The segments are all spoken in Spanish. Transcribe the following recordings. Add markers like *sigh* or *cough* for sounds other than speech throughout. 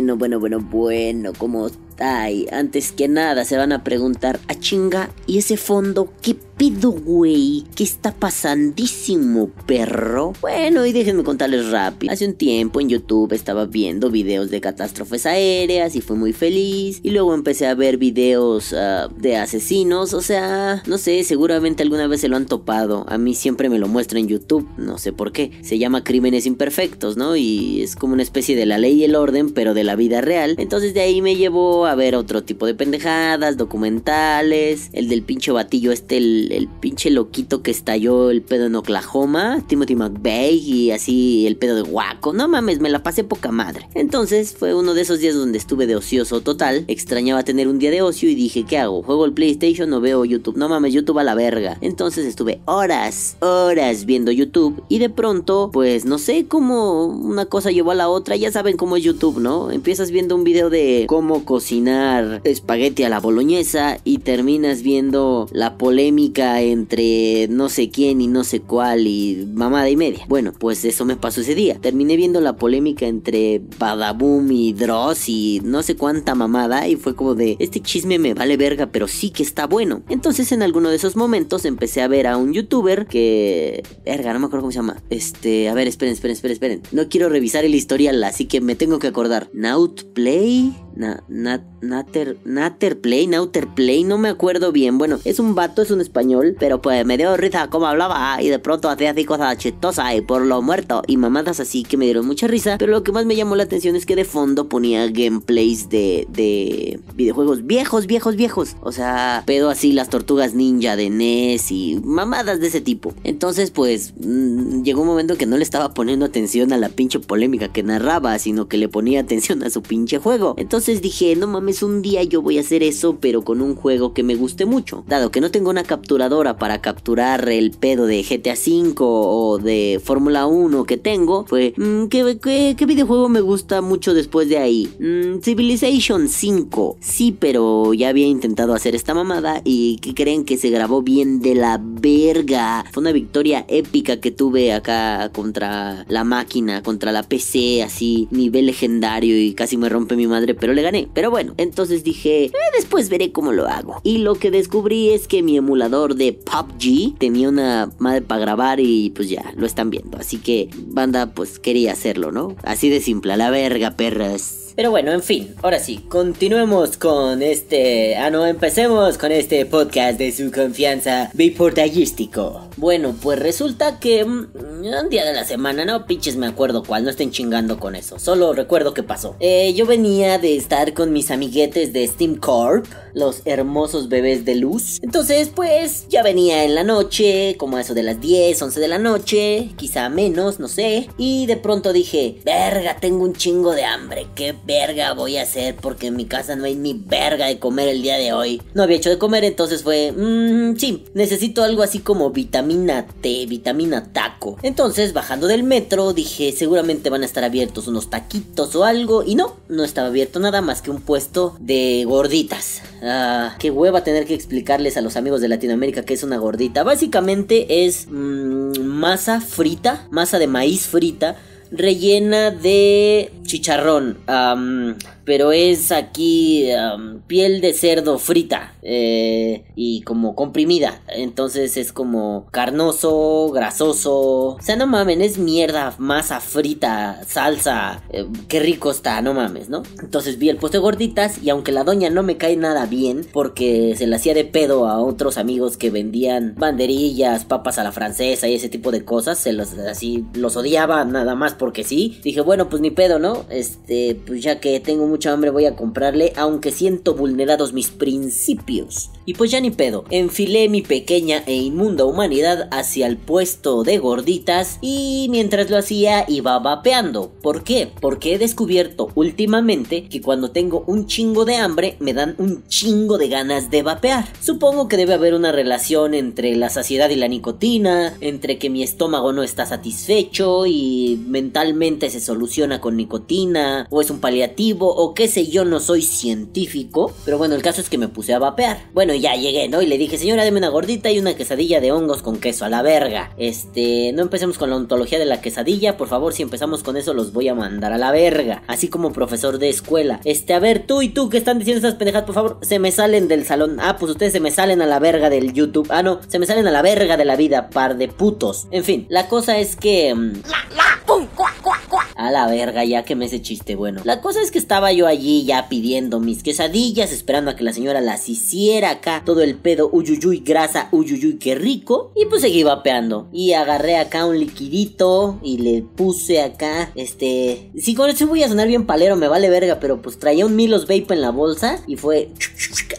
Bueno, bueno, bueno, bueno, ¿cómo está? Y antes que nada se van a preguntar, a chinga, ¿y ese fondo qué pedo, güey? ¿Qué está pasandísimo, perro? Bueno, y déjenme contarles rápido. Hace un tiempo en YouTube estaba viendo videos de catástrofes aéreas y fue muy feliz. Y luego empecé a ver videos ah, de asesinos. O sea, no sé, seguramente alguna vez se lo han topado. A mí siempre me lo muestra en YouTube, no sé por qué. Se llama Crímenes Imperfectos, ¿no? Y es como una especie de la ley y el orden, pero de la vida real. Entonces de ahí me llevó a ver otro tipo de pendejadas, documentales. El del pinche batillo este, el el, pinche loquito que estalló el pedo en Oklahoma, Timothy McVeigh y así el pedo de Waco. No mames, me la pasé poca madre. Entonces fue uno de esos días donde estuve de ocioso total. Extrañaba tener un día de ocio y dije, ¿qué hago? ¿Juego el PlayStation o veo YouTube? No mames, YouTube a la verga. Entonces estuve horas, horas viendo YouTube y de pronto, pues no sé cómo una cosa llevó a la otra. Ya saben cómo es YouTube, ¿no? Empiezas viendo un video de cómo cocinar espagueti a la boloñesa y terminas viendo la polémica entre no sé quién y no sé cuál y mamada y media. Bueno, pues eso me pasó ese día. Terminé viendo la polémica entre Badaboom y Dross y no sé cuánta mamada y fue como de este chisme me vale verga, pero sí que está bueno. Entonces en alguno de esos momentos empecé a ver a un youtuber que verga, no me acuerdo cómo se llama. Este, a ver, esperen, esperen, esperen, esperen. No quiero revisar el historial, así que me tengo que acordar. Nautplay, na, Nater, Nater Play, Nauter Play, no me acuerdo bien. Bueno, es un vato, es un español pero pues me dio risa como hablaba y de pronto hacía así cosas chistosas y por lo muerto y mamadas así que me dieron mucha risa. Pero lo que más me llamó la atención es que de fondo ponía gameplays de, de videojuegos viejos, viejos, viejos. O sea, pedo así las tortugas ninja de NES y mamadas de ese tipo. Entonces, pues mm, llegó un momento que no le estaba poniendo atención a la pinche polémica que narraba, sino que le ponía atención a su pinche juego. Entonces dije, no mames, un día yo voy a hacer eso, pero con un juego que me guste mucho. Dado que no tengo una captura para capturar el pedo de GTA V o de Fórmula 1 que tengo, fue, mm, ¿qué, videojuego me gusta mucho después de ahí? Mm, Civilization 5. Sí, pero ya había intentado hacer esta mamada y que creen que se grabó bien de la verga. Fue una victoria épica que tuve acá contra la máquina, contra la PC, así, nivel legendario y casi me rompe mi madre, pero le gané. Pero bueno, entonces dije, eh, después veré cómo lo hago. Y lo que descubrí es que mi emulador de PUBG tenía una madre para grabar y pues ya, lo están viendo. Así que banda pues quería hacerlo, ¿no? Así de simple, a la verga, perras. Pero bueno, en fin, ahora sí, continuemos con este... Ah, no, empecemos con este podcast de su confianza biportallístico. Bueno, pues resulta que... Mm, un día de la semana, no pinches me acuerdo cuál, no estén chingando con eso. Solo recuerdo qué pasó. Eh, yo venía de estar con mis amiguetes de Steam Corp, los hermosos bebés de luz. Entonces, pues, ya venía en la noche, como eso de las 10, 11 de la noche, quizá menos, no sé. Y de pronto dije, verga, tengo un chingo de hambre, qué verga voy a hacer porque en mi casa no hay ni verga de comer el día de hoy. No había hecho de comer, entonces fue, mmm, sí, necesito algo así como vitamina T, vitamina taco. Entonces, bajando del metro, dije, seguramente van a estar abiertos unos taquitos o algo. Y no, no estaba abierto nada más que un puesto de gorditas. Ah, qué hueva tener que explicarles a los amigos de Latinoamérica que es una gordita. Básicamente es mmm, masa frita, masa de maíz frita rellena de chicharrón pero es aquí piel de cerdo frita eh, y como comprimida. Entonces es como carnoso, grasoso. O sea, no mamen, es mierda, masa frita, salsa. Eh, qué rico está, no mames, ¿no? Entonces vi el puesto de gorditas y aunque la doña no me cae nada bien porque se le hacía de pedo a otros amigos que vendían banderillas, papas a la francesa y ese tipo de cosas, se los así los odiaba nada más porque sí. Dije, bueno, pues ni pedo, ¿no? Este, pues ya que tengo mucho hambre voy a comprarle, aunque siento vulnerados mis principios. Y pues ya ni pedo, enfilé mi pequeña e inmunda humanidad hacia el puesto de gorditas y mientras lo hacía iba vapeando. ¿Por qué? Porque he descubierto últimamente que cuando tengo un chingo de hambre me dan un chingo de ganas de vapear. Supongo que debe haber una relación entre la saciedad y la nicotina, entre que mi estómago no está satisfecho y me mentalmente se soluciona con nicotina, o es un paliativo, o qué sé yo, no soy científico. Pero bueno, el caso es que me puse a vapear. Bueno, ya llegué, ¿no? Y le dije, señora, deme una gordita y una quesadilla de hongos con queso, a la verga. Este, no empecemos con la ontología de la quesadilla, por favor, si empezamos con eso los voy a mandar a la verga. Así como profesor de escuela. Este, a ver, tú y tú que están diciendo esas pendejadas, por favor, se me salen del salón. Ah, pues ustedes se me salen a la verga del YouTube. Ah, no, se me salen a la verga de la vida, par de putos. En fin, la cosa es que... Mm, la verga, ya que me ese chiste bueno. La cosa es que estaba yo allí ya pidiendo mis quesadillas, esperando a que la señora las hiciera acá. Todo el pedo, uyuyuy, grasa, uyuyuy, qué rico. Y pues seguí vapeando. Y agarré acá un liquidito y le puse acá, este... Si con eso voy a sonar bien palero, me vale verga, pero pues traía un Milos Vape en la bolsa y fue...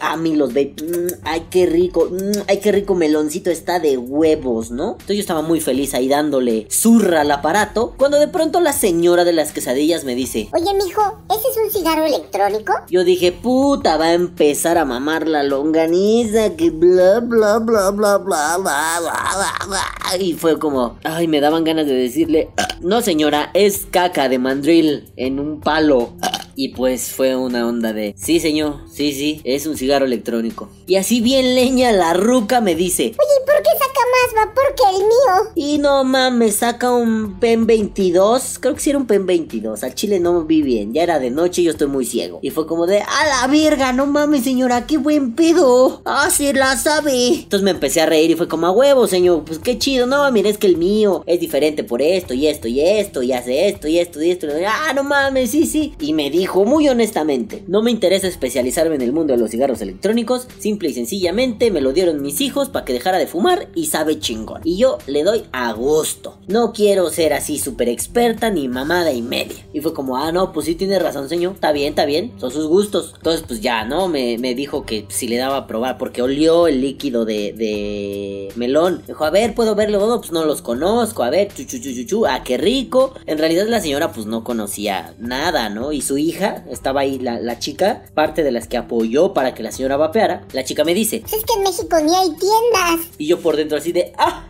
Ah, Milos Vape. Mm, ay, qué rico. Mm, ay, qué rico meloncito está de huevos, ¿no? Entonces yo estaba muy feliz ahí dándole zurra al aparato. Cuando de pronto la señora de las quesadillas me dice: Oye, mijo, ¿ese es un cigarro electrónico? Yo dije: Puta, va a empezar a mamar la longaniza, que bla, bla, bla, bla, bla, bla, bla, bla. Y fue como: Ay, me daban ganas de decirle: ah, No, señora, es caca de mandril en un palo. Y pues fue una onda de, sí señor, sí, sí, es un cigarro electrónico. Y así bien leña la ruca me dice, oye, ¿y por qué saca más vapor que el mío? Y no mames, saca un PEN 22, creo que sí era un PEN 22, al chile no vi bien, ya era de noche y yo estoy muy ciego. Y fue como de, a la verga, no mames señora, qué buen pedo. Ah, sí la sabe. Entonces me empecé a reír y fue como, a huevo señor, pues qué chido, no, mira, es que el mío es diferente por esto y esto y esto y hace esto y esto y esto. Y ah, no mames, sí, sí. Y me dijo muy honestamente, no me interesa especializarme en el mundo de los cigarros electrónicos, simple y sencillamente me lo dieron mis hijos para que dejara de fumar y sabe chingón. Y yo le doy a gusto. No quiero ser así súper experta ni mamada y media. Y fue como, ah, no, pues sí tiene razón, señor. Está bien, está bien. Son sus gustos. Entonces, pues ya, ¿no? Me, dijo que si le daba a probar porque olió el líquido de, de melón. Dijo, a ver, ¿puedo verlo? No, pues no los conozco. A ver, chu, chu, chu, chu. Ah, qué rico. En realidad la señora pues no conocía nada, ¿no? Y su hija estaba ahí la, chica, parte de las que apoyó para que la señora vapeara. La chica me dice: Es que en México ni hay tiendas. Y yo por dentro así de: ¡Ah!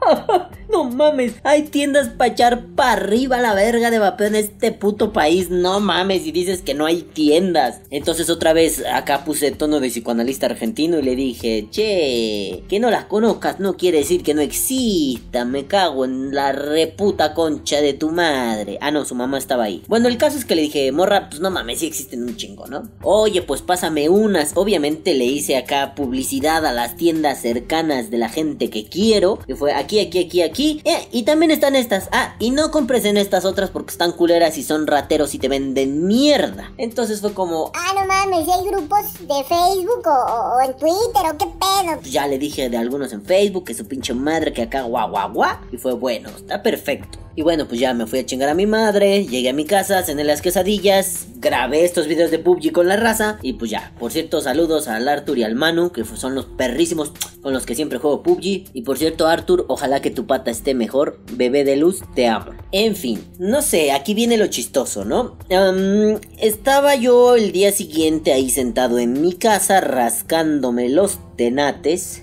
*laughs* No mames, hay tiendas para echar para arriba la verga de vapeo en este puto país. No mames, y dices que no hay tiendas. Entonces otra vez acá puse tono de psicoanalista argentino y le dije, che, que no las conozcas no quiere decir que no existan. Me cago en la reputa concha de tu madre. Ah, no, su mamá estaba ahí. Bueno, el caso es que le dije, morra, pues no mames, sí existen un chingo, ¿no? Oye, pues pásame unas. Obviamente le hice acá publicidad a las tiendas cercanas de la gente que quiero. Que fue aquí, aquí, aquí, aquí eh, y también están estas. Ah, y no compres en estas otras porque están culeras y son rateros y te venden mierda. Entonces fue como. Ah, no mames, hay grupos de Facebook o, en Twitter o qué pedo. Pues ya le dije de algunos en Facebook que su pinche madre que acá guau guau guau. Y fue bueno, está perfecto. Y bueno, pues ya me fui a chingar a mi madre, llegué a mi casa, cené las quesadillas, grabé estos videos de PUBG con la raza y pues ya. Por cierto, saludos al Arthur y al Manu, que son los perrísimos con los que siempre juego PUBG. Y por cierto, Arthur, ojalá que tu pata esté mejor. Bebé de luz, te amo. En fin, no sé, aquí viene lo chistoso, ¿no? estaba yo el día siguiente ahí sentado en mi casa rascándome los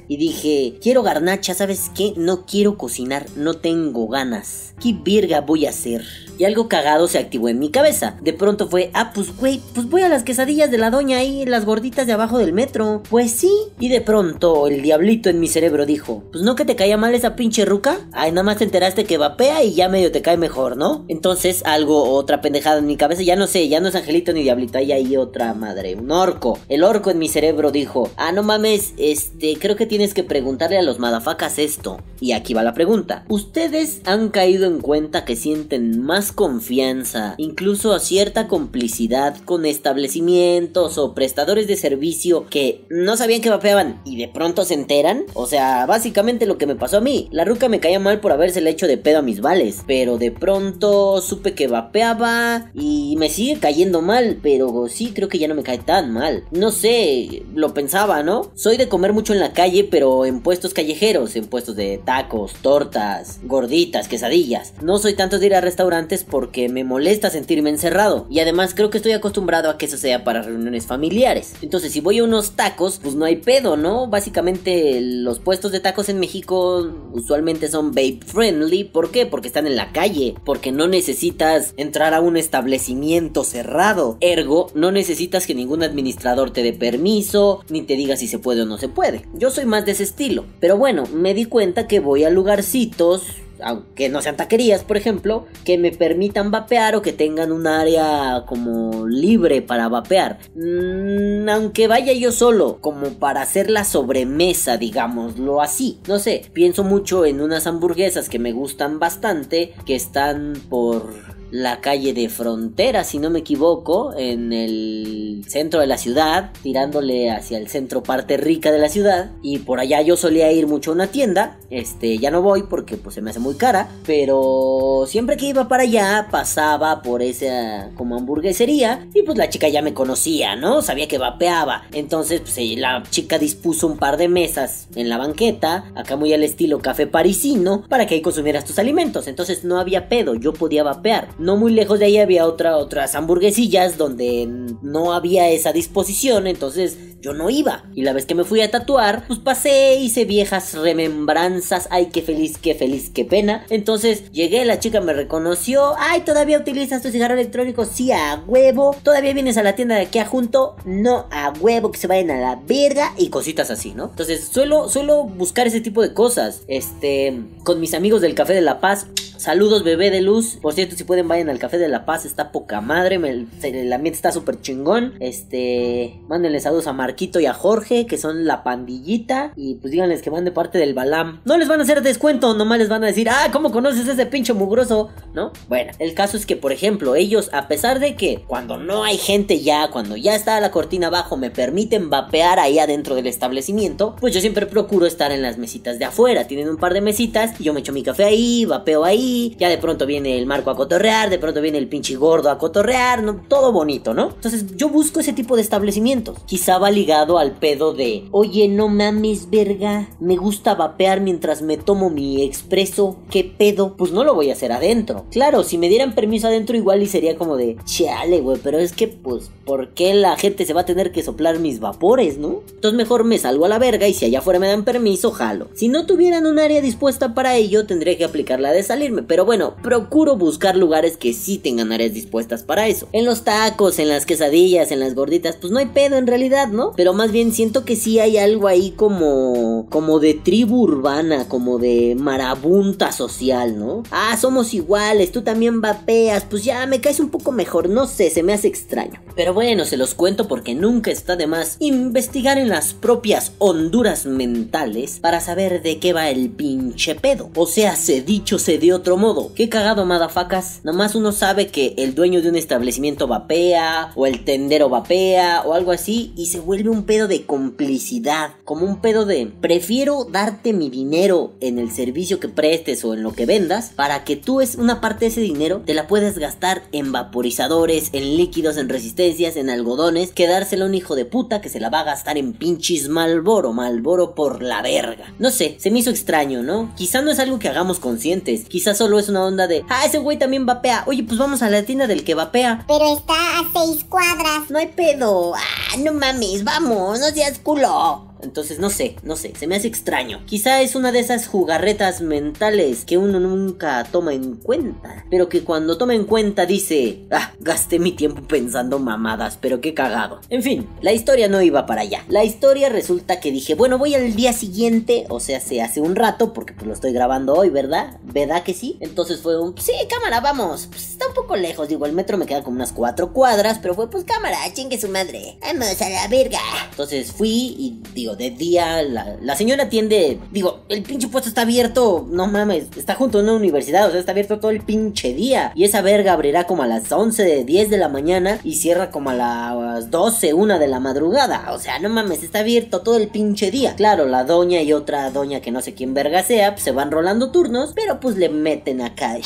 y dije, quiero garnacha, ¿sabes qué? No quiero cocinar, no tengo ganas. ¿Qué virga voy a hacer? y algo cagado se activó en mi cabeza. De pronto fue, ah, pues güey, pues voy a las quesadillas de la doña ahí, las gorditas de abajo del metro. Pues sí. Y de pronto el diablito en mi cerebro dijo, pues no que te caía mal esa pinche ruca. Ay, nada más te enteraste que vapea y ya medio te cae mejor, ¿no? Entonces algo, otra pendejada en mi cabeza, ya no sé, ya no es angelito ni diablito, ahí hay otra madre, un orco. El orco en mi cerebro dijo, ah, no mames, este, creo que tienes que preguntarle a los madafacas esto. Y aquí va la pregunta. ¿Ustedes han caído en cuenta que sienten más confianza, incluso a cierta complicidad con establecimientos o prestadores de servicio que no sabían que vapeaban y de pronto se enteran. O sea, básicamente lo que me pasó a mí. La ruca me caía mal por haberse le hecho de pedo a mis vales, pero de pronto supe que vapeaba y me sigue cayendo mal, pero sí creo que ya no me cae tan mal. No sé, lo pensaba, ¿no? Soy de comer mucho en la calle, pero en puestos callejeros, en puestos de tacos, tortas, gorditas, quesadillas. No soy tanto de ir a restaurantes porque me molesta sentirme encerrado. Y además creo que estoy acostumbrado a que eso sea para reuniones familiares. Entonces si voy a unos tacos, pues no hay pedo, ¿no? Básicamente los puestos de tacos en México usualmente son babe friendly. ¿Por qué? Porque están en la calle porque no necesitas entrar a un establecimiento cerrado. Ergo, no necesitas que ningún administrador te dé permiso, ni te diga si se puede o no se puede. Yo soy más de ese estilo. Pero bueno, me di cuenta que voy a lugarcitos aunque no sean taquerías, por ejemplo, que me permitan vapear o que tengan un área como libre para vapear. Mm, aunque vaya yo solo, como para hacer la sobremesa, digámoslo así. No sé, pienso mucho en unas hamburguesas que me gustan bastante, que están por la calle de Frontera, si no me equivoco, en el centro de la ciudad, tirándole hacia el centro parte rica de la ciudad. Y por allá yo solía ir mucho a una tienda. Este, ya no voy porque pues se me hace muy cara. Pero siempre que iba para allá pasaba por esa como hamburguesería. Y pues la chica ya me conocía, ¿no? Sabía que vapeaba. Entonces pues la chica dispuso un par de mesas en la banqueta. Acá muy al estilo café parisino. Para que ahí consumieras tus alimentos. Entonces no había pedo, yo podía vapear. No muy lejos de ahí había otra, otras hamburguesillas donde no había esa disposición, entonces yo no iba. Y la vez que me fui a tatuar, pues pasé, hice viejas remembranzas. Ay, qué feliz, qué feliz, qué pena. Entonces llegué, la chica me reconoció. Ay, ¿todavía utilizas tu cigarro electrónico? Sí, a huevo. ¿Todavía vienes a la tienda de aquí a junto? No, a huevo, que se vayan a la verga. Y cositas así, ¿no? Entonces suelo, suelo buscar ese tipo de cosas. Este, con mis amigos del Café de la Paz. Saludos, bebé de luz. Por cierto, si pueden, vayan al Café de la Paz. Está poca madre. el ambiente está súper chingón. Este, mándenle saludos a Marquito y a Jorge, que son la pandillita. Y pues díganles que van de parte del Balam. No les van a hacer descuento, nomás les van a decir, ah, ¿cómo conoces ese pinche mugroso? ¿No? Bueno, el caso es que, por ejemplo, ellos, a pesar de que cuando no hay gente ya, cuando ya está la cortina abajo, me permiten vapear ahí adentro del establecimiento, pues yo siempre procuro estar en las mesitas de afuera. Tienen un par de mesitas y yo me echo mi café ahí, vapeo ahí ya de pronto viene el Marco a cotorrear, de pronto viene el pinche gordo a cotorrear, ¿no? todo bonito, ¿no? Entonces yo busco ese tipo de establecimientos. Quizá va ligado al pedo de, oye, no mames, verga, me gusta vapear mientras me tomo mi expreso, ¿qué pedo? Pues no lo voy a hacer adentro. Claro, si me dieran permiso adentro igual y sería como de, chale, güey, pero es que pues, ¿por qué la gente se va a tener que soplar mis vapores, no? Entonces mejor me salgo a la verga y si allá afuera me dan permiso, jalo. Si no tuvieran un área dispuesta para ello, tendría que aplicar la de salirme pero bueno, procuro buscar lugares que sí tengan áreas dispuestas para eso. En los tacos, en las quesadillas, en las gorditas, pues no hay pedo en realidad, ¿no? Pero más bien siento que sí hay algo ahí como como de tribu urbana, como de marabunta social, ¿no? Ah, somos iguales, tú también vapeas, pues ya me caes un poco mejor, no sé, se me hace extraño. Pero bueno, se los cuento porque nunca está de más investigar en las propias honduras mentales para saber de qué va el pinche pedo. O sea, se dicho se dio otro modo. Qué cagado, madafacas. Nomás uno sabe que el dueño de un establecimiento vapea, o el tendero vapea, o algo así, y se vuelve un pedo de complicidad. Como un pedo de prefiero darte mi dinero en el servicio que prestes o en lo que vendas, para que tú es una parte de ese dinero te la puedas gastar en vaporizadores, en líquidos, en resistencias, en algodones, que dársela a un hijo de puta que se la va a gastar en pinches Malboro, Malboro por la verga. No sé, se me hizo extraño, ¿no? Quizá no es algo que hagamos conscientes, quizá solo es una onda de, ah, ese güey también vapea. Oye, pues vamos a la tienda del que vapea. Pero está a seis cuadras. No hay pedo. Ah, no mames, vamos, no seas culo. Entonces no sé, no sé, se me hace extraño. Quizá es una de esas jugarretas mentales que uno nunca toma en cuenta. Pero que cuando toma en cuenta dice, ah, gasté mi tiempo pensando mamadas, pero qué cagado. En fin, la historia no iba para allá. La historia resulta que dije, bueno, voy al día siguiente, o sea, se hace un rato, porque pues lo estoy grabando hoy, ¿verdad? ¿Verdad que sí? Entonces fue un, sí, cámara, vamos. Pues está un poco lejos, digo, el metro me queda como unas cuatro cuadras, pero fue pues cámara, chingue su madre. Vamos a la verga. Entonces fui y digo, de día, la, señora atiende, digo, el pinche puesto está abierto, no mames, está junto a una universidad, o sea, está abierto todo el pinche día. Y esa verga abrirá como a las 11 de 10 de la mañana y cierra como a las 12, 1 de la madrugada. O sea, no mames, está abierto todo el pinche día. Claro, la doña y otra doña que no sé quién verga sea, pues, se van rolando turnos, pero pues le meten acá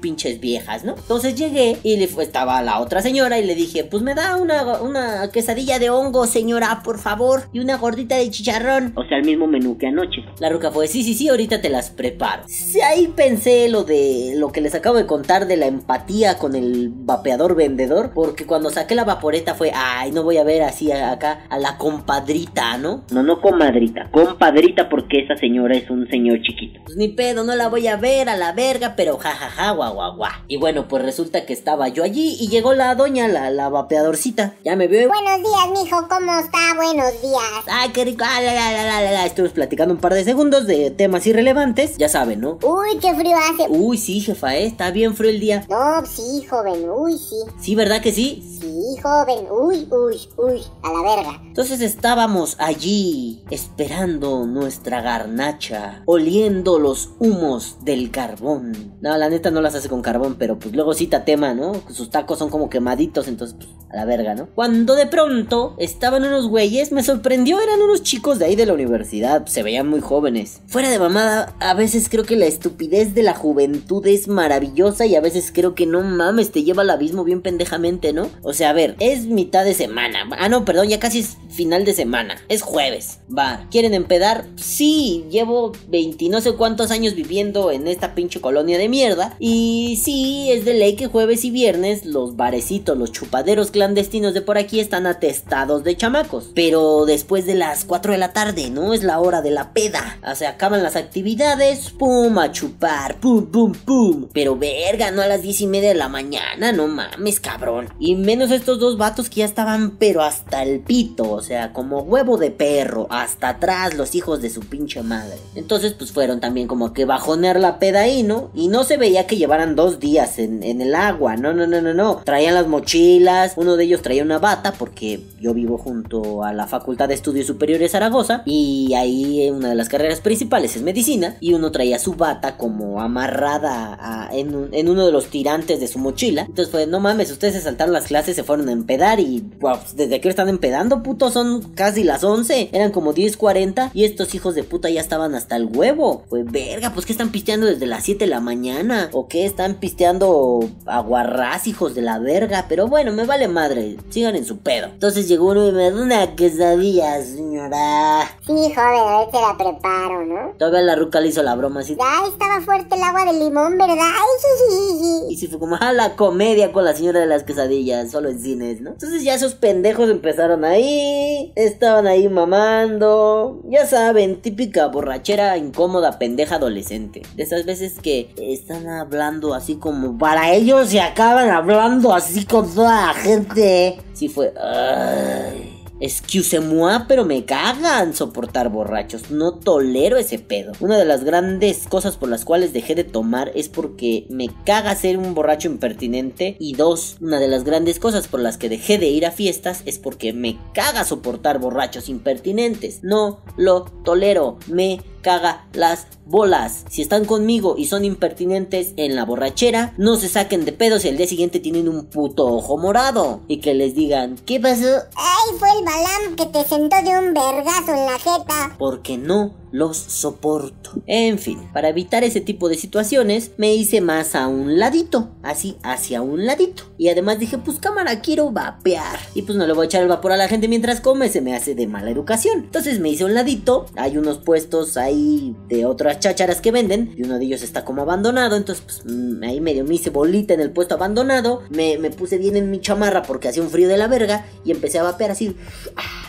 pinches viejas, ¿no? Entonces llegué y le, estaba la otra señora y le dije, pues me da una, una quesadilla de hongo, señor señora, por favor, y una gordita de chicharrón. O sea, el mismo menú que anoche. La ruca fue, sí, sí, sí, ahorita te las preparo. Sí, ahí pensé lo de lo que les acabo de contar de la empatía con el vapeador vendedor, porque cuando saqué la vaporeta fue, ay, no voy a ver así acá a la compadrita, ¿no? No, no comadrita, compadrita porque esa señora es un señor chiquito. Pues ni pedo, no la voy a ver a la verga, pero jajaja, guau, guau, guau. Y bueno, pues resulta que estaba yo allí y llegó la doña, la, la vapeadorcita. Ya me veo. Buenos días, mijo, ¿cómo está? Buenos días. Ay, qué rico. Ah, la, la, la, la, la. Estuvimos platicando un par de segundos de temas irrelevantes. Ya saben, ¿no? Uy, qué frío hace. Uy, sí, jefa, ¿eh? Está bien frío el día. No, sí, joven, uy, sí. Sí, ¿verdad que sí? Sí, joven, uy, uy, uy, a la verga. Entonces estábamos allí esperando nuestra garnacha, oliendo los humos del carbón. No, la neta no las hace con carbón, pero pues luego cita tema, ¿no? Sus tacos son como quemaditos, entonces pues a la verga, ¿no? Cuando de pronto estaban unos güeyes, me sorprendió, eran unos chicos de ahí de la universidad, se veían muy jóvenes. Fuera de mamada, a veces creo que la estupidez de la juventud es maravillosa y a veces creo que no mames, te lleva al abismo bien pendejamente, ¿no? O sea, a ver, es mitad de semana. Ah, no, perdón, ya casi es final de semana. Es jueves. Va, ¿quieren empedar? Sí, llevo 20 no sé cuántos años viviendo en esta pinche colonia de mierda. Y sí, es de ley que jueves y viernes los barecitos, los chupaderos clandestinos de por aquí están atestados de chamacos. Pero después de las 4 de la tarde, ¿no? Es la hora de la peda. O sea, acaban las actividades, pum, a chupar, pum, pum, pum. Pero verga, no a las 10 y media de la mañana, no mames, cabrón. Y menos estos dos vatos que ya estaban, pero hasta el pito, o sea, como huevo de perro, hasta atrás los hijos de su pinche madre. Entonces, pues fueron también como que bajonear la peda ahí, ¿no? Y no se veía que llevaran dos días en, en el agua, no, no, no, no, no. Traían las mochilas, uno de ellos traía una bata, porque yo vivo junto a la Facultad de Estudios Superiores Zaragoza, y ahí una de las carreras principales es medicina, y uno traía su bata como amarrada en, en uno de los tirantes de su mochila. Entonces fue, no mames, ustedes se saltaron las clases, se fueron a empedar y, wow, pues, desde que están empedando, puto, son casi las 11, eran como 10.40 y estos hijos de puta ya estaban hasta el huevo. Fue, verga, pues que están pisteando desde las 7 de la mañana, o que están pisteando aguarrás, hijos de la verga, pero bueno, me vale madre, sigan en su pedo. Entonces llegó uno y me dio una quesadilla, señora. Sí, joven, a ver te la preparo, ¿no? Todavía la ruca le hizo la broma así. Ay, estaba fuerte el agua de limón, ¿verdad? Ay, sí, sí, sí, sí. Y si fue como, ah, la comedia con la señora de las quesadillas, solo en cines, ¿no? Entonces ya esos pendejos empezaron ahí, estaban ahí mamando, ya saben, típica borrachera incómoda, pendeja adolescente. De esas veces que están hablando así como para ellos y acaban hablando así con toda la gente. Sí fue, ay. Excuse-moi, pero me cagan soportar borrachos. No tolero ese pedo. Una de las grandes cosas por las cuales dejé de tomar es porque me caga ser un borracho impertinente. Y dos, una de las grandes cosas por las que dejé de ir a fiestas es porque me caga soportar borrachos impertinentes. No lo tolero. Me caga las bolas. Si están conmigo y son impertinentes en la borrachera, no se saquen de pedos y al día siguiente tienen un puto ojo morado. Y que les digan, ¿qué pasó? Ay, fue el balam que te sentó de un vergazo en la jeta. porque no los soporto. En fin, para evitar ese tipo de situaciones, me hice más a un ladito, así hacia un ladito. Y además dije, pues cámara, quiero vapear. Y pues no le voy a echar el vapor a la gente mientras come, se me hace de mala educación. Entonces me hice a un ladito, hay unos puestos ahí de otras chácharas que venden, y uno de ellos está como abandonado, entonces pues mm, ahí medio me hice bolita en el puesto abandonado, me, me puse bien en mi chamarra porque hacía un frío de la verga, y empecé a vapear así. Ah,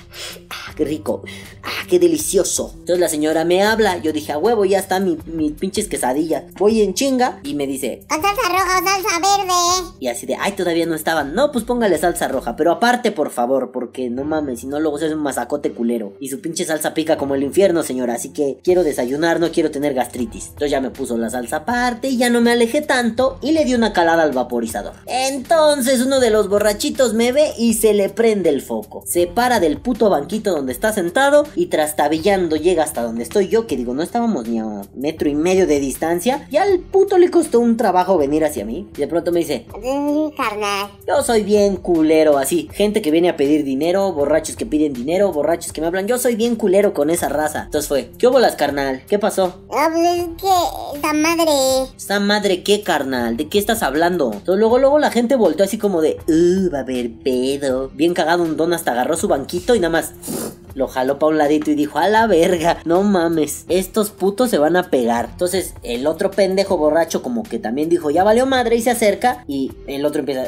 qué rico, ah, qué delicioso. Entonces la señora me habla, yo dije, a huevo, ya está mi, mis pinches quesadillas. Voy en chinga y me dice, Con salsa roja o salsa verde. y así de, ay, todavía no estaban. No, pues póngale salsa roja, pero aparte, por favor, porque no mames, si no luego se hace un masacote culero. Y su pinche salsa pica como el infierno, señora, así que quiero desayunar, no quiero tener gastritis. Entonces ya me puso la salsa aparte y ya no me alejé tanto y le di una calada al vaporizador. Entonces uno de los borrachitos me ve y se le prende el foco. Se para del puto banquito donde está sentado y trastabillando llega hasta donde estoy yo, que digo, no estábamos ni a metro y medio de distancia, y al puto le costó un trabajo venir hacia mí. Y de pronto me dice, carnal. yo soy bien culero, así. Gente que viene a pedir dinero, borrachos que piden dinero, borrachos que me hablan. Yo soy bien culero con esa raza. Entonces fue, ¿qué bolas, carnal? ¿Qué pasó? No, pues es que esa madre. ¿Esta madre qué, carnal? ¿De qué estás hablando? Entonces luego, luego la gente volteó así como de, uh, va a haber pedo. Bien cagado un don hasta agarró su banquito y nada más lo jaló pa' un ladito y dijo, a la verga, no mames, estos putos se van a pegar. Entonces el otro pendejo borracho como que también dijo, ya valió madre y se acerca y el otro empieza,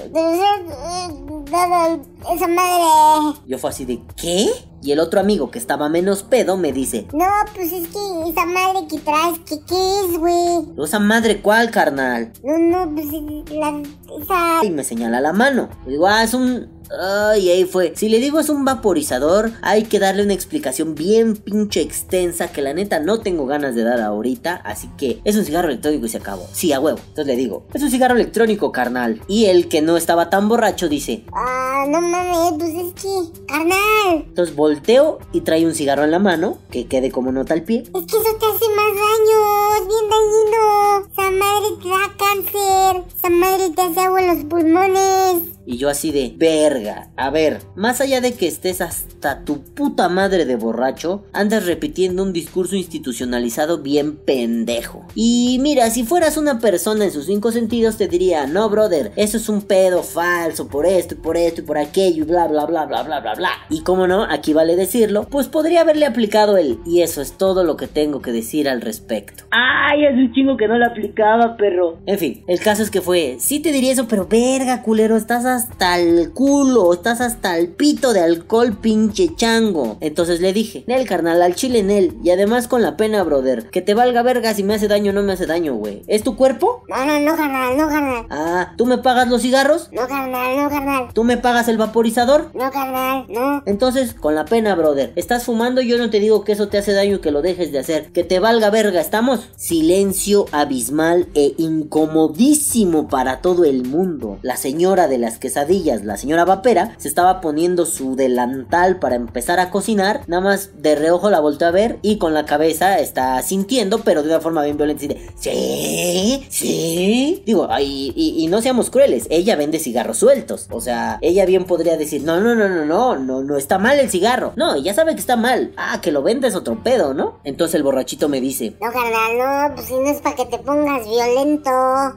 esa madre. yo fue así de, ¿qué? Y el otro amigo que estaba menos pedo me dice, No, pues es que esa madre que traes, ¿qué, qué es, güey? ¿esa madre cuál, carnal? No, no, pues la, esa... Y me señala la mano. Le digo, ah, es un... Ay, ahí fue. Si le digo es un vaporizador, hay que darle una explicación bien pinche extensa que la neta no tengo ganas de dar ahorita. Así que es un cigarro electrónico y se acabó. Sí, a huevo. Entonces le digo, es un cigarro electrónico, carnal. Y el que no estaba tan borracho dice, Ah, no mames, pues es que... Carnal, entonces volteo y trae un cigarro en la mano, que quede como nota al pie. es que eso te hace más daño, es bien dañino. Esa madre te da cáncer, esa madre te hace agua en los pulmones. Y yo así de verga. A ver, más allá de que estés hasta tu puta madre de borracho, andas repitiendo un discurso institucionalizado bien pendejo. Y mira, si fueras una persona en sus cinco sentidos, te diría, no, brother, eso es un pedo falso por esto y por esto y por aquello y bla bla bla bla bla bla bla. Y como no, aquí vale decirlo, pues podría haberle aplicado el y eso es todo lo que tengo que decir al respecto. Ay, es un chingo que no le aplicaba, perro. En fin, el caso es que fue, sí te diría eso, pero verga, culero, estás hasta el culo, estás hasta el pito de alcohol, pinche chango. Entonces le dije, Nel, carnal, al chile Nel, y además con la pena, brother, que te valga verga si me hace daño o no me hace daño, güey. ¿Es tu cuerpo? No, no, no, carnal, no, carnal. Ah, ¿tú me pagas los cigarros? No, carnal, no, carnal. ¿Tú me pagas el vaporizador? No, carnal, no. Entonces, con la pena, brother, estás fumando y yo no te digo que eso te hace daño y que lo dejes de hacer. Que te valga verga, ¿estamos? Silencio abismal e incomodísimo para todo el mundo. La señora de las quesadillas, la señora vapera, se estaba poniendo su delantal para empezar a cocinar. Nada más de reojo la volteó a ver y con la cabeza está sintiendo, pero de una forma bien violenta. Y de, sí, sí. Digo, ay, y, y no seamos crueles, ella vende cigarros sueltos. O sea, ella bien podría decir, no, no, no, no, no, no, no está mal el cigarro. No, ya sabe que está mal. Ah, que lo vendes otro pedo, ¿no? Entonces el borrachito me dice, No, carnal, no, pues si no es para que te pongas violento.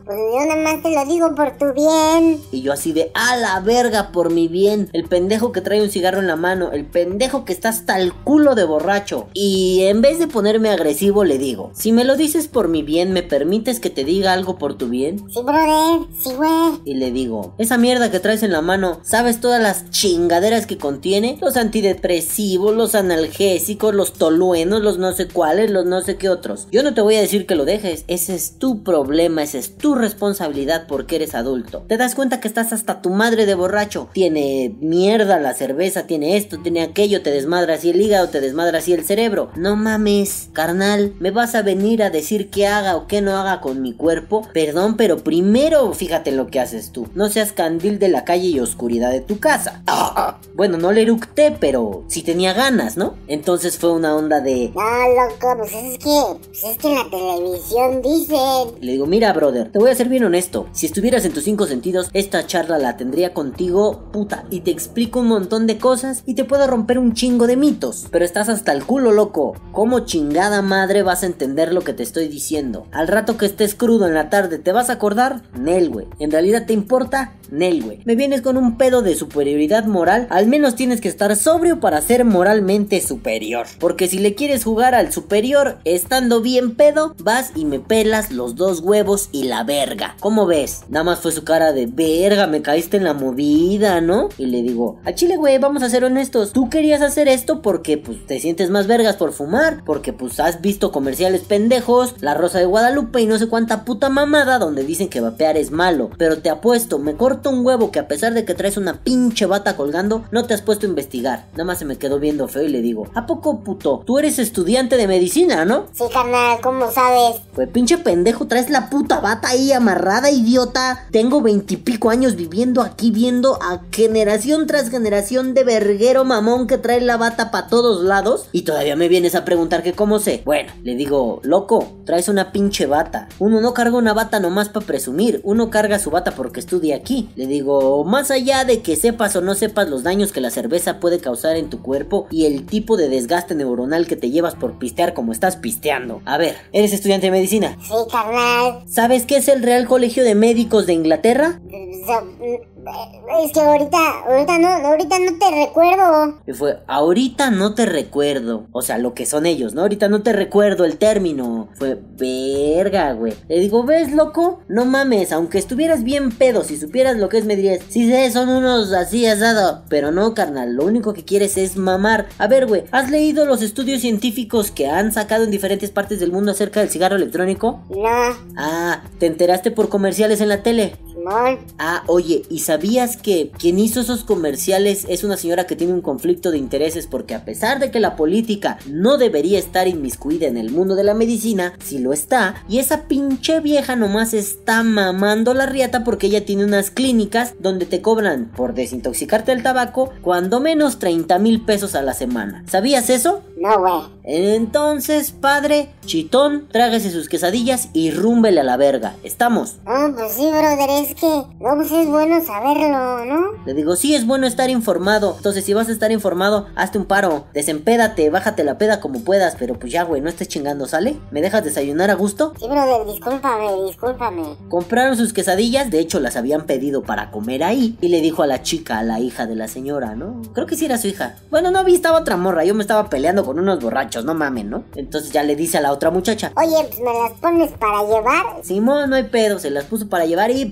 Pues yo nada más te lo digo por tu bien. Y yo así de, a la verga por mi bien. El pendejo que trae un cigarro en la mano. El pendejo que está hasta el culo de borracho. Y en vez de ponerme agresivo le digo, si me lo dices por mi bien, ¿me permites que te diga algo por tu bien? Sí, brother, sí, güey. Y le digo, esa mierda que traes en la mano, ¿sabes todas las chingaderas que contiene? Los antidepresivos, los analgésicos, los toluenos, los no sé cuáles, los no sé qué otros. Yo no te voy a decir que lo dejes, ese es tu problema, esa es tu responsabilidad porque eres adulto. Te das cuenta que estás hasta tu madre de borracho. Tiene mierda la cerveza, tiene esto, tiene aquello, te desmadra así el hígado, te desmadra así el cerebro. No mames, carnal, me vas a venir a decir qué haga o qué no haga con mi cuerpo. Perdón, pero primero fíjate en lo que haces tú. No seas candil de la calle y oscuridad de tu casa. *laughs* Bueno, no le eructé, pero sí tenía ganas, ¿no? Entonces fue una onda de... No, loco, pues es que, pues es que en la televisión dicen. Le digo, mira, brother, te voy a ser bien honesto. Si estuvieras en tus cinco sentidos, esta charla la tendría contigo, puta, y te explico un montón de cosas y te puedo romper un chingo de mitos. Pero estás hasta el culo, loco. ¿Cómo chingada madre vas a entender lo que te estoy diciendo? Al rato que estés crudo en la tarde, ¿te vas a acordar? Nel. ¿En realidad te importa? Nel. ¿Me vienes con un pedo de superioridad moral? Al menos tienes que estar sobrio para ser moralmente superior. Porque si le quieres jugar al superior estando bien pedo, vas y me pelas los dos huevos y la verga. ¿Cómo ves? Nada más fue su cara de verga, me caíste en la movida, ¿no? Y le digo, a Chile, güey, vamos a ser honestos. Tú querías hacer esto porque pues te sientes más vergas por fumar, porque pues has visto comerciales pendejos, La Rosa de Guadalupe y no sé cuánta puta mamada donde dicen que vapear es malo. Pero te apuesto, me corto un huevo que a pesar de que traes una pinche bata colgando, no te has puesto a investigar. Nada más se me quedó viendo feo y le digo, ¿a poco puto? Tú eres estudiante de medicina, ¿no? Sí, carnal, ¿cómo sabes? Pues pinche pendejo, traes la puta bata ahí amarrada, idiota. Tengo veintipico años viviendo aquí viendo a generación tras generación de verguero mamón que trae la bata para todos lados y todavía me vienes a preguntar que cómo sé. Bueno, le digo, loco, traes una pinche bata. Uno no carga una bata nomás para presumir, uno carga su bata porque estudia aquí. Le digo, más allá de que sepas o no sepas los daños que la cerveza puede causar en tu cuerpo y el tipo de desgaste neuronal que te llevas por pistear como estás pisteando. A ver, ¿eres estudiante de medicina? Sí, carnal. ¿Sabes qué es el Real Colegio de Médicos de Inglaterra? Es que ahorita, ahorita no, ahorita no te recuerdo. Y fue, ahorita no te recuerdo. O sea, lo que son ellos, ¿no? Ahorita no te recuerdo el término. Fue, verga, güey. Le digo, ¿ves, loco? No mames, aunque estuvieras bien pedo, si supieras lo que es, me dirías, sí sé, son unos así asado. Pero no, carnal, lo único que quieres es mamar. A ver, güey, ¿has leído los estudios científicos que han sacado en diferentes partes del mundo acerca del cigarro electrónico? No, Ah, ¿te enteraste por comerciales en la tele? Ah, oye, ¿y sabías que quien hizo esos comerciales es una señora que tiene un conflicto de intereses porque a pesar de que la política no debería estar inmiscuida en el mundo de la medicina, sí lo está, y esa pinche vieja nomás está mamando la riata porque ella tiene unas clínicas donde te cobran por desintoxicarte del tabaco cuando menos 30 mil pesos a la semana. ¿Sabías eso? No, güey. Entonces, padre, chitón, trágase sus quesadillas y rúmbele a la verga. ¿Estamos? No, pues sí, brother, es que, no, pues es bueno saberlo, ¿no? Le digo, sí, es bueno estar informado. Entonces, si vas a estar informado, hazte un paro. Desempédate, bájate la peda como puedas. Pero pues ya, güey, no estés chingando, ¿sale? ¿Me dejas desayunar a gusto? Sí, brother, discúlpame, discúlpame. Compraron sus quesadillas, de hecho las habían pedido para comer ahí. Y le dijo a la chica, a la hija de la señora, ¿no? Creo que sí era su hija. Bueno, no vi, estaba otra morra. Yo me estaba peleando con unos borrachos, no mamen, ¿no? Entonces ya le dice a la otra muchacha. Oye, pues me las pones para llevar. Simón, no hay pedo, se las puso para llevar y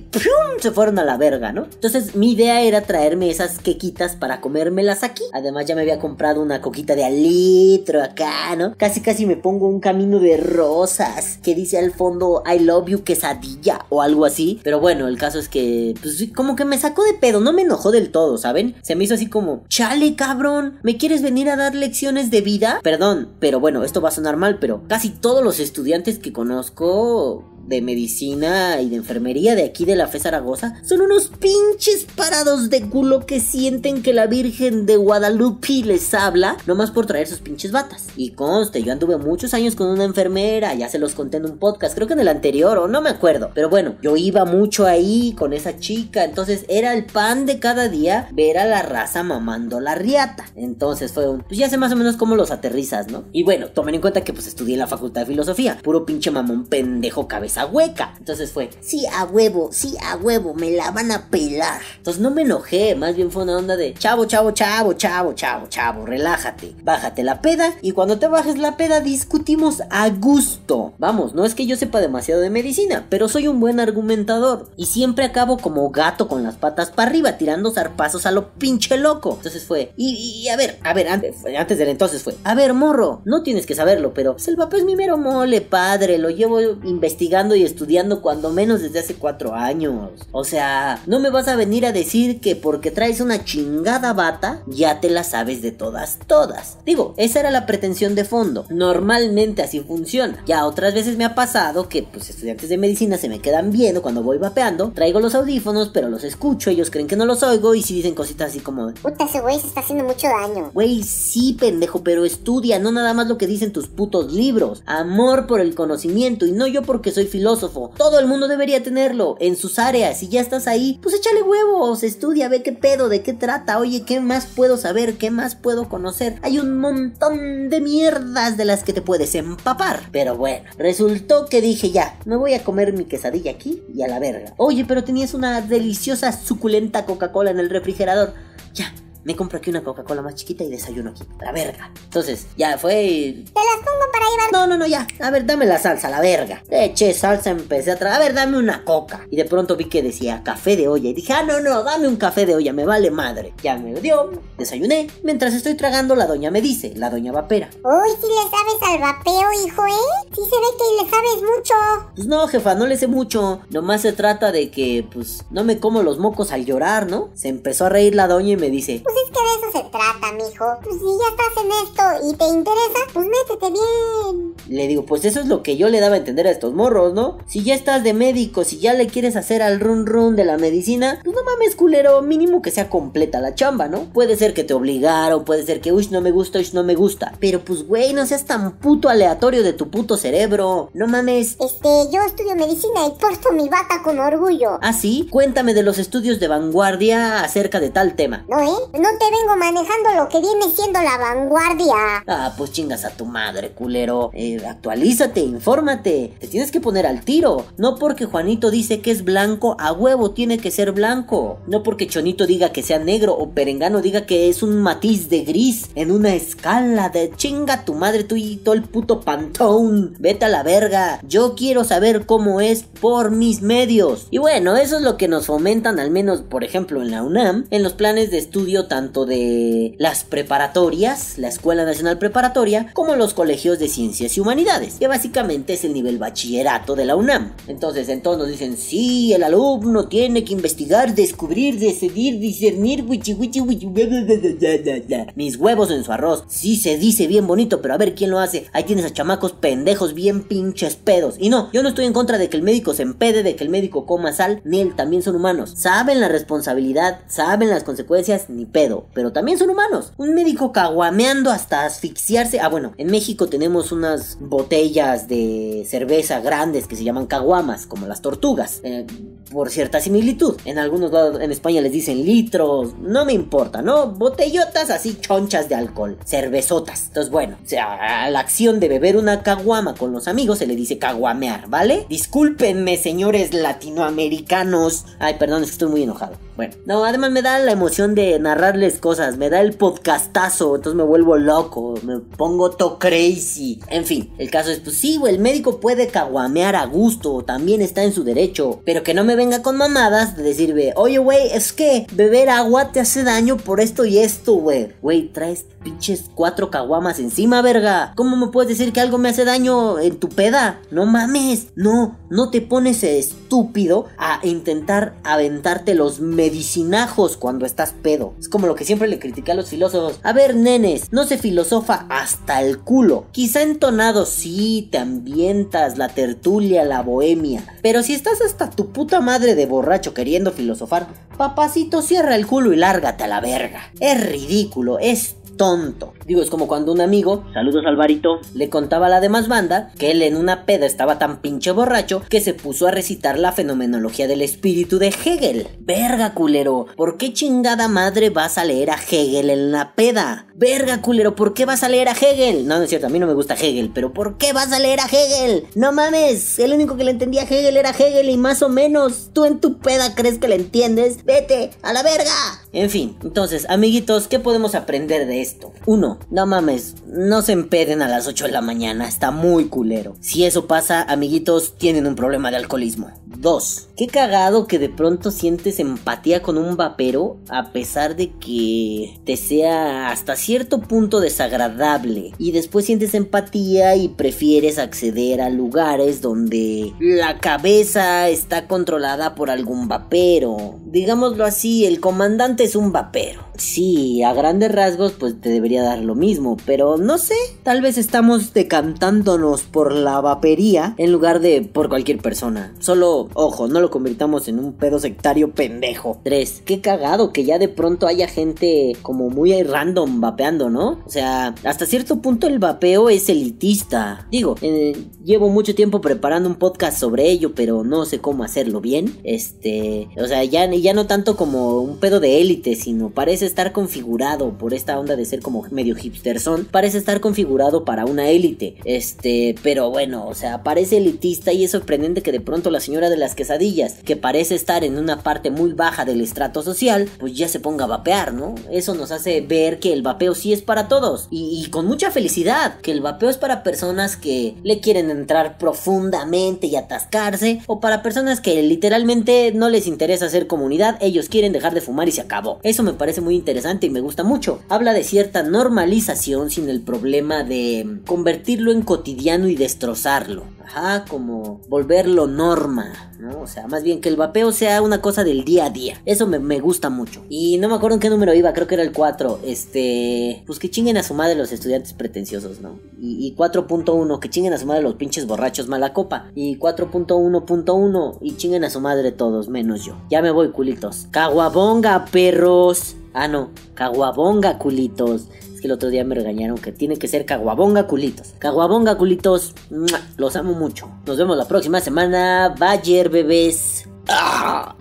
se fueron a la verga, ¿no? Entonces mi idea era traerme esas quequitas para comérmelas aquí. Además ya me había comprado una coquita de al litro acá, ¿no? Casi casi me pongo un camino de rosas que dice al fondo I love you quesadilla o algo así. Pero bueno, el caso es que pues como que me sacó de pedo, no me enojó del todo, ¿saben? Se me hizo así como, chale cabrón, ¿me quieres venir a dar lecciones de vida? Perdón, pero bueno, esto va a sonar mal, pero casi todos los estudiantes que conozco de medicina y de enfermería de aquí de la Fe Zaragoza son unos pinches parados de culo que sienten que la Virgen de Guadalupe les habla nomás por traer sus pinches batas. Y conste, yo anduve muchos años con una enfermera, ya se los conté en un podcast, creo que en el anterior o no me acuerdo. Pero bueno, yo iba mucho ahí con esa chica, entonces era el pan de cada día ver a la raza mamando la riata. Entonces fue un, pues ya sé más o menos cómo los aterrizas, ¿no? Y bueno, tomen en cuenta que pues estudié en la Facultad de Filosofía, puro pinche mamón pendejo cabeza hueca. Entonces fue, sí, a huevo, sí, a huevo, me la van a pelar. Entonces no me enojé, más bien fue una onda de, chavo, chavo, chavo, chavo, chavo, chavo, relájate, bájate la peda y cuando te bajes la peda discutimos a gusto. Vamos, no es que yo sepa demasiado de medicina, pero soy un buen argumentador y siempre acabo como gato con las patas para arriba, tirando zarpazos a lo pinche loco. Entonces fue, y, a ver, a ver, antes, antes del entonces fue, a ver, morro, no tienes que saberlo, pero pues el papá es mi mero mole, padre, lo llevo investigando y estudiando cuando menos desde hace cuatro años. O sea, no me vas a venir a decir que porque traes una chingada bata, ya te la sabes de todas, todas. Digo, esa era la pretensión de fondo. Normalmente así funciona. Ya otras veces me ha pasado que, pues, estudiantes de medicina se me quedan viendo cuando voy vapeando. Traigo los audífonos, pero los escucho, ellos creen que no los oigo y si dicen cositas así como... Puta, ese güey se está haciendo mucho daño. Güey, sí, pendejo, pero estudia, no nada más lo que dicen tus putos libros. Amor por el conocimiento y no yo porque soy filósofo. Todo el mundo debería tenerlo en sus áreas. Si ya estás ahí, pues échale huevos, estudia, ve qué pedo, de qué trata. Oye, ¿qué más puedo saber? ¿Qué más puedo conocer? Hay un montón de mierdas de las que te puedes empapar. Pero bueno, resultó que dije ya, me voy a comer mi quesadilla aquí y a la verga. Oye, pero tenías una deliciosa, suculenta Coca-Cola en el refrigerador. Ya, me compro aquí una Coca-Cola más chiquita y desayuno aquí. La verga. Entonces, ya fue. y- Te las pongo para llevar. No, no, no, ya. A ver, dame la salsa, la verga. Le eché salsa, empecé a traer. A ver, dame una coca. Y de pronto vi que decía café de olla. Y dije, ah, no, no, dame un café de olla, me vale madre. Ya me lo dio, desayuné. Mientras estoy tragando, la doña me dice, la doña vapera. Uy, si le sabes al vapeo, hijo, ¿eh? Sí se ve que le sabes mucho. Pues no, jefa, no le sé mucho. Nomás se trata de que, pues, no me como los mocos al llorar, ¿no? Se empezó a reír la doña y me dice, Pues es que de eso se trata, mijo. Pues si ya estás en esto y te interesa, pues métete bien. Le digo, pues eso es lo que yo le daba a entender a estos morros, ¿no? Si ya estás de médico, si ya le quieres hacer al run run de la medicina, pues no mames, culero, mínimo que sea completa la chamba, ¿no? Puede ser que te obligaron, puede ser que, uy, no me gusta, uy, no me gusta. Pero pues, güey, no seas tan puto aleatorio de tu puto cerebro. No mames. Este, yo estudio medicina y porto mi bata con orgullo. ¿Ah, sí? Cuéntame de los estudios de vanguardia acerca de tal tema. No, ¿eh? No te vengo manejando lo que viene siendo la vanguardia. Ah, pues chingas a tu madre, culero. Eh, actualízate, infórmate. Te tienes que poner al tiro. No porque Juanito dice que es blanco, a huevo tiene que ser blanco. No porque Chonito diga que sea negro o Perengano diga que es un matiz de gris en una escala de chinga tu madre tú y todo el puto pantón. Vete a la verga. Yo quiero saber cómo es por mis medios. Y bueno, eso es lo que nos fomentan al menos, por ejemplo, en la UNAM, en los planes de estudio tanto de las preparatorias, la Escuela Nacional Preparatoria, como los colegios de ciencias y humanidades, que básicamente es el nivel bachillerato de la UNAM. Entonces, entonces nos dicen, sí, el alumno tiene que investigar, descubrir, decidir, discernir, wichi, wichi, wichi, mis huevos en su arroz. Sí se dice bien bonito, pero a ver quién lo hace. Ahí tienes a chamacos pendejos bien pinches pedos. Y no, yo no estoy en contra de que el médico se empede, de que el médico coma sal, ni él también son humanos. Saben la responsabilidad, saben las consecuencias, ni pedo, pero también son humanos. Un médico caguameando hasta asfixiarse. Ah, bueno, en México tenemos unas botellas de cerveza grandes que se llaman caguamas, como las tortugas. Eh, por cierta similitud. En algunos lados en España les dicen litros, no me importa, ¿no? Botellotas así chonchas de alcohol, cervezotas. Entonces, bueno, o sea, a la acción de beber una caguama con los amigos se le dice caguamear, ¿vale? Discúlpenme, señores latinoamericanos. Ay, perdón, es que estoy muy enojado. No, además me da la emoción de narrarles cosas, me da el podcastazo, entonces me vuelvo loco, me pongo to crazy. En fin, el caso es, pues sí, el médico puede caguamear a gusto, también está en su derecho, pero que no me venga con mamadas de decirme, oye, güey, es que beber agua te hace daño por esto y esto, güey. Güey, traes pinches cuatro caguamas encima, verga. ¿Cómo me puedes decir que algo me hace daño en tu peda? No mames, no, no te pones estúpido a intentar aventarte los medicinajos cuando estás pedo. Es como lo que siempre le critiqué a los filósofos. A ver, nenes, no se filosofa hasta el culo. Quizá entonado sí, te ambientas, la tertulia, la bohemia. Pero si estás hasta tu puta madre de borracho queriendo filosofar, papacito, cierra el culo y lárgate a la verga. Es ridículo, es tonto. Digo, es como cuando un amigo, saludos Alvarito, le contaba a la demás banda que él en una peda estaba tan pinche borracho que se puso a recitar la fenomenología del espíritu de Hegel. Verga, culero, ¿por qué chingada madre vas a leer a Hegel en la peda? Verga, culero, ¿por qué vas a leer a Hegel? No, no es cierto, a mí no me gusta Hegel, pero ¿por qué vas a leer a Hegel? No mames, el único que le entendía a Hegel era Hegel y más o menos. Tú en tu peda crees que le entiendes. Vete, a la verga. En fin, entonces, amiguitos, ¿qué podemos aprender de esto? Uno, no mames, no se empeden a las 8 de la mañana, está muy culero. Si eso pasa, amiguitos, tienen un problema de alcoholismo. Dos, qué cagado que de pronto sientes empatía con un vapero a pesar de que te sea hasta cierto punto desagradable. Y después sientes empatía y prefieres acceder a lugares donde la cabeza está controlada por algún vapero. Digámoslo así, el comandante es un vapero. Sí, a grandes rasgos pues te debería dar lo mismo, pero no sé, tal vez estamos decantándonos por la vapería en lugar de por cualquier persona. Solo, ojo, no lo convirtamos en un pedo sectario pendejo. 3. Qué cagado que ya de pronto haya gente como muy random vapeando, ¿no? O sea, hasta cierto punto el vapeo es elitista. Digo, eh, llevo mucho tiempo preparando un podcast sobre ello, pero no sé cómo hacerlo bien. Este, o sea, ya, ya no tanto como un pedo de élite, sino parece estar configurado por esta onda de ser como medio hipster son, parece estar configurado para una élite. Este, pero bueno, o sea, parece elitista y es sorprendente que de pronto la señora de las quesadillas, que parece estar en una parte muy baja del estrato social, pues ya se ponga a vapear, ¿no? Eso nos hace ver que el vapeo sí es para todos y, y con mucha felicidad, que el vapeo es para personas que le quieren entrar profundamente y atascarse o para personas que literalmente no les interesa hacer comunidad, ellos quieren dejar de fumar y se acabó. Eso me parece muy interesante y me gusta mucho. Habla de cierta normalización sin el problema de convertirlo en cotidiano y destrozarlo. Ajá, como volverlo norma, ¿no? O sea, más bien que el vapeo sea una cosa del día a día. Eso me, me gusta mucho. Y no me acuerdo en qué número iba, creo que era el 4. Este, pues que chinguen a su madre los estudiantes pretenciosos, ¿no? Y, y 4.1, que chinguen a su madre los pinches borrachos mala copa. Y 4.1.1, y chinguen a su madre todos, menos yo. Ya me voy, culitos. Caguabonga, perros. Ah, no, caguabonga, culitos. Es que el otro día me regañaron que tiene que ser caguabonga, culitos. Caguabonga, culitos. Los amo mucho. Nos vemos la próxima semana. Bayer, bebés. ¡Ah!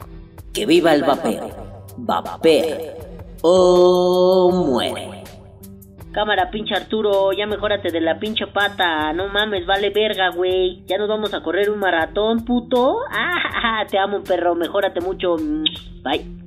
Que viva el vapeo. Vapea. O muere. Cámara, pinche Arturo, ya mejórate de la pinche pata. No mames, vale verga, güey. Ya nos vamos a correr un maratón, puto. *laughs* Ah, te amo, perro. Mejórate mucho. Bye.